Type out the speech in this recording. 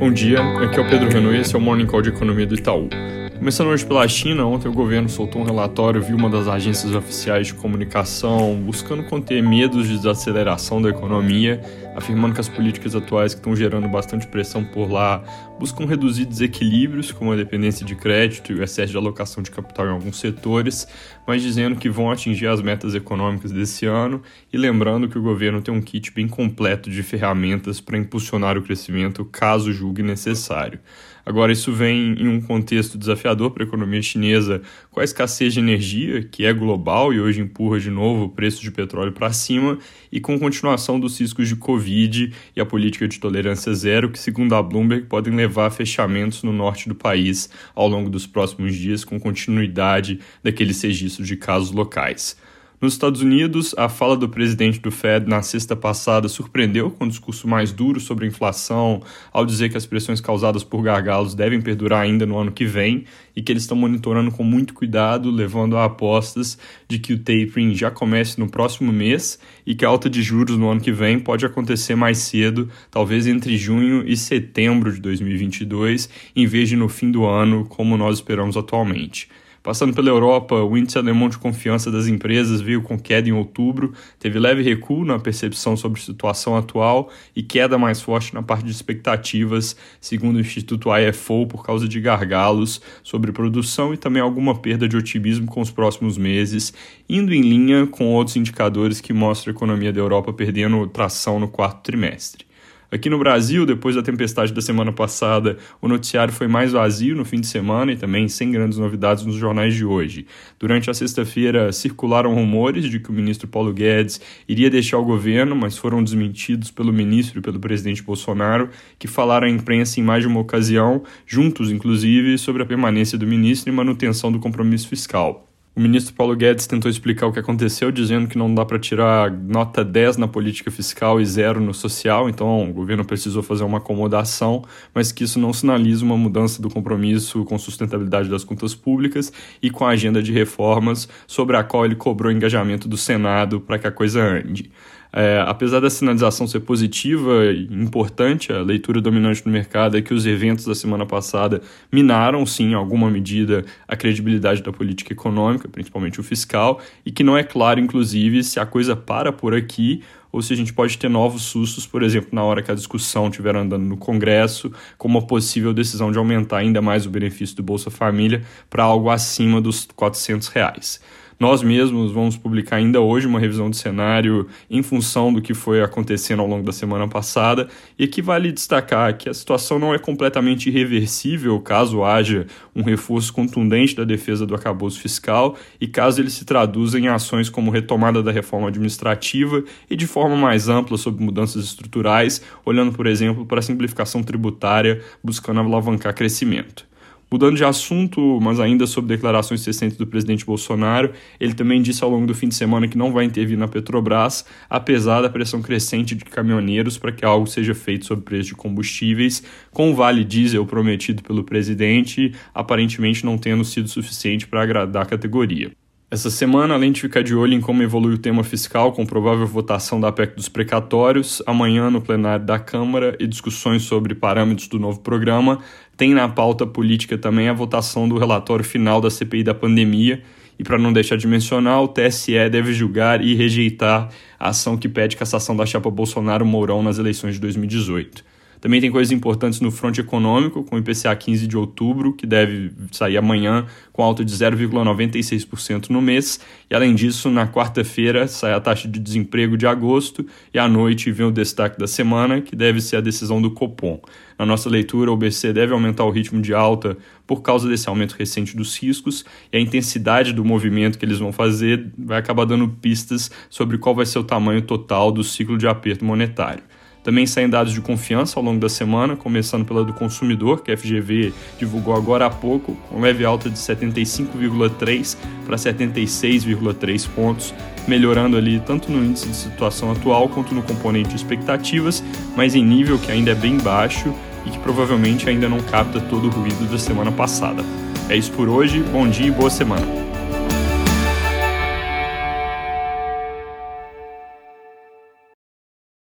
Bom dia, aqui é o Pedro Renault e esse é o Morning Call de Economia do Itaú. Começando hoje pela China, ontem o governo soltou um relatório via uma das agências oficiais de comunicação, buscando conter medos de desaceleração da economia, afirmando que as políticas atuais que estão gerando bastante pressão por lá buscam reduzir desequilíbrios, como a dependência de crédito e o excesso de alocação de capital em alguns setores, mas dizendo que vão atingir as metas econômicas desse ano e lembrando que o governo tem um kit bem completo de ferramentas para impulsionar o crescimento caso julgue necessário. Agora, isso vem em um contexto desafiador para a economia chinesa, com a escassez de energia, que é global e hoje empurra de novo o preço de petróleo para cima, e com continuação dos riscos de Covid e a política de tolerância zero, que, segundo a Bloomberg, podem levar a fechamentos no norte do país ao longo dos próximos dias, com continuidade daqueles registros de casos locais. Nos Estados Unidos, a fala do presidente do Fed na sexta passada surpreendeu com um discurso mais duro sobre a inflação, ao dizer que as pressões causadas por gargalos devem perdurar ainda no ano que vem e que eles estão monitorando com muito cuidado, levando a apostas de que o tapering já comece no próximo mês e que a alta de juros no ano que vem pode acontecer mais cedo, talvez entre junho e setembro de 2022, em vez de no fim do ano, como nós esperamos atualmente. Passando pela Europa, o índice alemão de confiança das empresas veio com queda em outubro, teve leve recuo na percepção sobre a situação atual e queda mais forte na parte de expectativas, segundo o Instituto IFO, por causa de gargalos sobre produção e também alguma perda de otimismo com os próximos meses, indo em linha com outros indicadores que mostram a economia da Europa perdendo tração no quarto trimestre. Aqui no Brasil, depois da tempestade da semana passada, o noticiário foi mais vazio no fim de semana e também sem grandes novidades nos jornais de hoje. Durante a sexta-feira, circularam rumores de que o ministro Paulo Guedes iria deixar o governo, mas foram desmentidos pelo ministro e pelo presidente Bolsonaro, que falaram à imprensa em mais de uma ocasião, juntos inclusive, sobre a permanência do ministro e manutenção do compromisso fiscal. O ministro Paulo Guedes tentou explicar o que aconteceu, dizendo que não dá para tirar nota 10 na política fiscal e zero no social, então o governo precisou fazer uma acomodação, mas que isso não sinaliza uma mudança do compromisso com sustentabilidade das contas públicas e com a agenda de reformas sobre a qual ele cobrou engajamento do Senado para que a coisa ande. É, apesar da sinalização ser positiva e importante, a leitura dominante no mercado é que os eventos da semana passada minaram, sim, em alguma medida, a credibilidade da política econômica, principalmente o fiscal, e que não é claro, inclusive, se a coisa para por aqui ou se a gente pode ter novos sustos, por exemplo, na hora que a discussão estiver andando no Congresso, como a possível decisão de aumentar ainda mais o benefício do Bolsa Família para algo acima dos 400 reais. Nós mesmos vamos publicar ainda hoje uma revisão de cenário em função do que foi acontecendo ao longo da semana passada, e aqui vale destacar que a situação não é completamente irreversível caso haja um reforço contundente da defesa do acabouço fiscal e caso ele se traduza em ações como retomada da reforma administrativa e de forma mais ampla sobre mudanças estruturais, olhando, por exemplo, para a simplificação tributária, buscando alavancar crescimento. Mudando de assunto, mas ainda sobre declarações recentes do presidente Bolsonaro, ele também disse ao longo do fim de semana que não vai intervir na Petrobras, apesar da pressão crescente de caminhoneiros para que algo seja feito sobre o preço de combustíveis, com o vale diesel prometido pelo presidente aparentemente não tendo sido suficiente para agradar a categoria. Essa semana, além de ficar de olho em como evolui o tema fiscal, com provável votação da PEC dos precatórios, amanhã no plenário da Câmara e discussões sobre parâmetros do novo programa, tem na pauta política também a votação do relatório final da CPI da pandemia. E para não deixar de mencionar, o TSE deve julgar e rejeitar a ação que pede cassação da chapa Bolsonaro-Mourão nas eleições de 2018. Também tem coisas importantes no fronte econômico, com o IPCA 15 de outubro, que deve sair amanhã com alta de 0,96% no mês. E além disso, na quarta-feira sai a taxa de desemprego de agosto e à noite vem o destaque da semana, que deve ser a decisão do Copom. Na nossa leitura, o BC deve aumentar o ritmo de alta por causa desse aumento recente dos riscos e a intensidade do movimento que eles vão fazer vai acabar dando pistas sobre qual vai ser o tamanho total do ciclo de aperto monetário. Também saem dados de confiança ao longo da semana, começando pela do consumidor, que a FGV divulgou agora há pouco, com leve alta de 75,3 para 76,3 pontos, melhorando ali tanto no índice de situação atual quanto no componente expectativas, mas em nível que ainda é bem baixo e que provavelmente ainda não capta todo o ruído da semana passada. É isso por hoje, bom dia e boa semana.